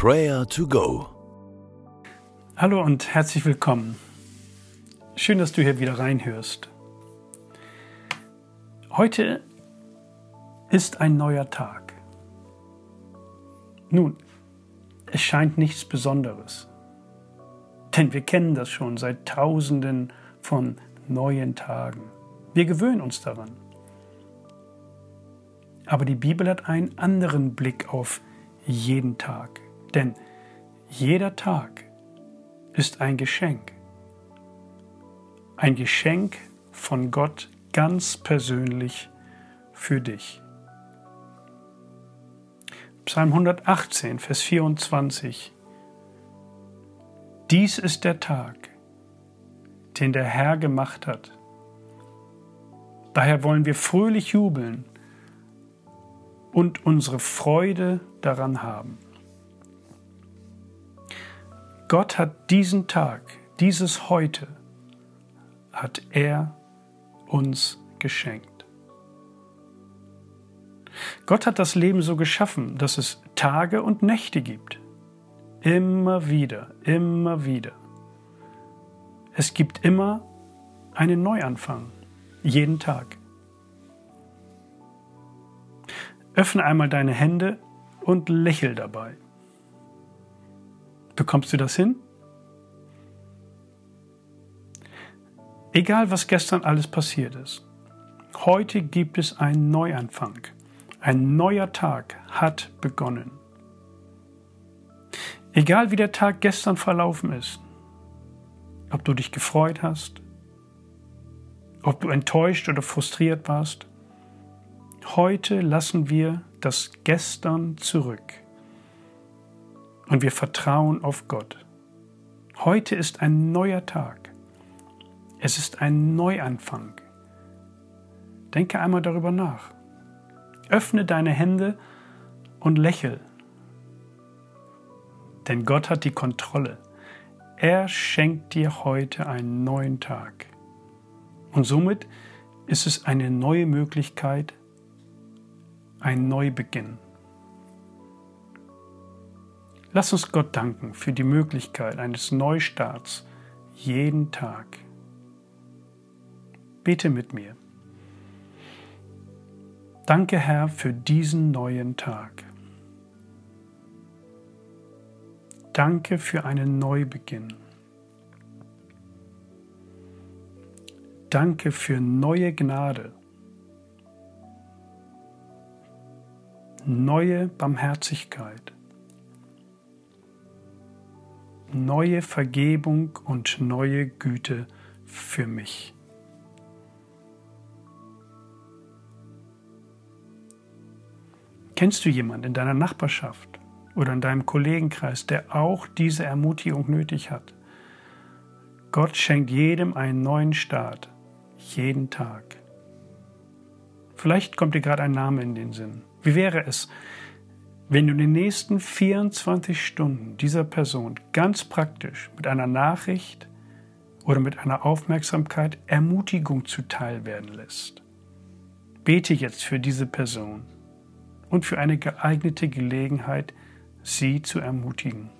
Prayer to Go. Hallo und herzlich willkommen. Schön, dass du hier wieder reinhörst. Heute ist ein neuer Tag. Nun, es scheint nichts Besonderes. Denn wir kennen das schon seit Tausenden von neuen Tagen. Wir gewöhnen uns daran. Aber die Bibel hat einen anderen Blick auf jeden Tag. Denn jeder Tag ist ein Geschenk. Ein Geschenk von Gott ganz persönlich für dich. Psalm 118, Vers 24. Dies ist der Tag, den der Herr gemacht hat. Daher wollen wir fröhlich jubeln und unsere Freude daran haben. Gott hat diesen Tag, dieses Heute, hat er uns geschenkt. Gott hat das Leben so geschaffen, dass es Tage und Nächte gibt. Immer wieder, immer wieder. Es gibt immer einen Neuanfang, jeden Tag. Öffne einmal deine Hände und lächel dabei. Bekommst du das hin? Egal, was gestern alles passiert ist, heute gibt es einen Neuanfang. Ein neuer Tag hat begonnen. Egal wie der Tag gestern verlaufen ist, ob du dich gefreut hast, ob du enttäuscht oder frustriert warst, heute lassen wir das Gestern zurück und wir vertrauen auf Gott. Heute ist ein neuer Tag. Es ist ein Neuanfang. Denke einmal darüber nach. Öffne deine Hände und lächel. Denn Gott hat die Kontrolle. Er schenkt dir heute einen neuen Tag. Und somit ist es eine neue Möglichkeit, ein Neubeginn. Lass uns Gott danken für die Möglichkeit eines Neustarts jeden Tag. Bete mit mir. Danke, Herr, für diesen neuen Tag. Danke für einen Neubeginn. Danke für neue Gnade, neue Barmherzigkeit neue Vergebung und neue Güte für mich. Kennst du jemanden in deiner Nachbarschaft oder in deinem Kollegenkreis, der auch diese Ermutigung nötig hat? Gott schenkt jedem einen neuen Start, jeden Tag. Vielleicht kommt dir gerade ein Name in den Sinn. Wie wäre es, wenn du in den nächsten 24 Stunden dieser Person ganz praktisch mit einer Nachricht oder mit einer Aufmerksamkeit Ermutigung zuteil werden lässt. Bete jetzt für diese Person und für eine geeignete Gelegenheit, sie zu ermutigen.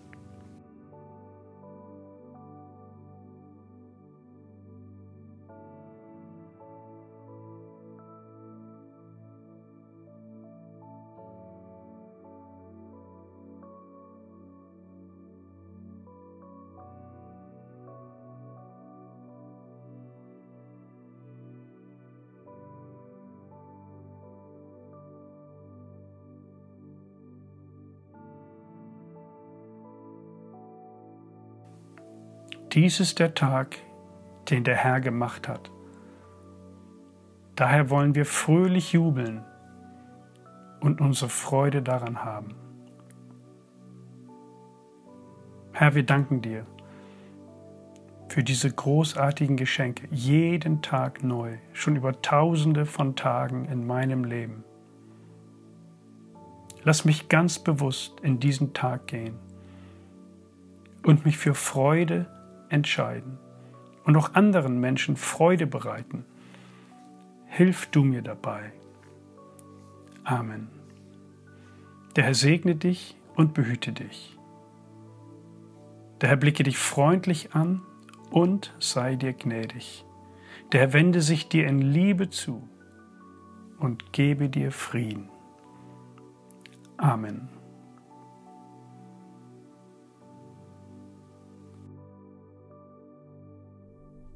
Dies ist der Tag, den der Herr gemacht hat. Daher wollen wir fröhlich jubeln und unsere Freude daran haben. Herr, wir danken dir für diese großartigen Geschenke, jeden Tag neu, schon über tausende von Tagen in meinem Leben. Lass mich ganz bewusst in diesen Tag gehen und mich für Freude entscheiden und auch anderen Menschen Freude bereiten. Hilf du mir dabei. Amen. Der Herr segne dich und behüte dich. Der Herr blicke dich freundlich an und sei dir gnädig. Der Herr wende sich dir in Liebe zu und gebe dir Frieden. Amen.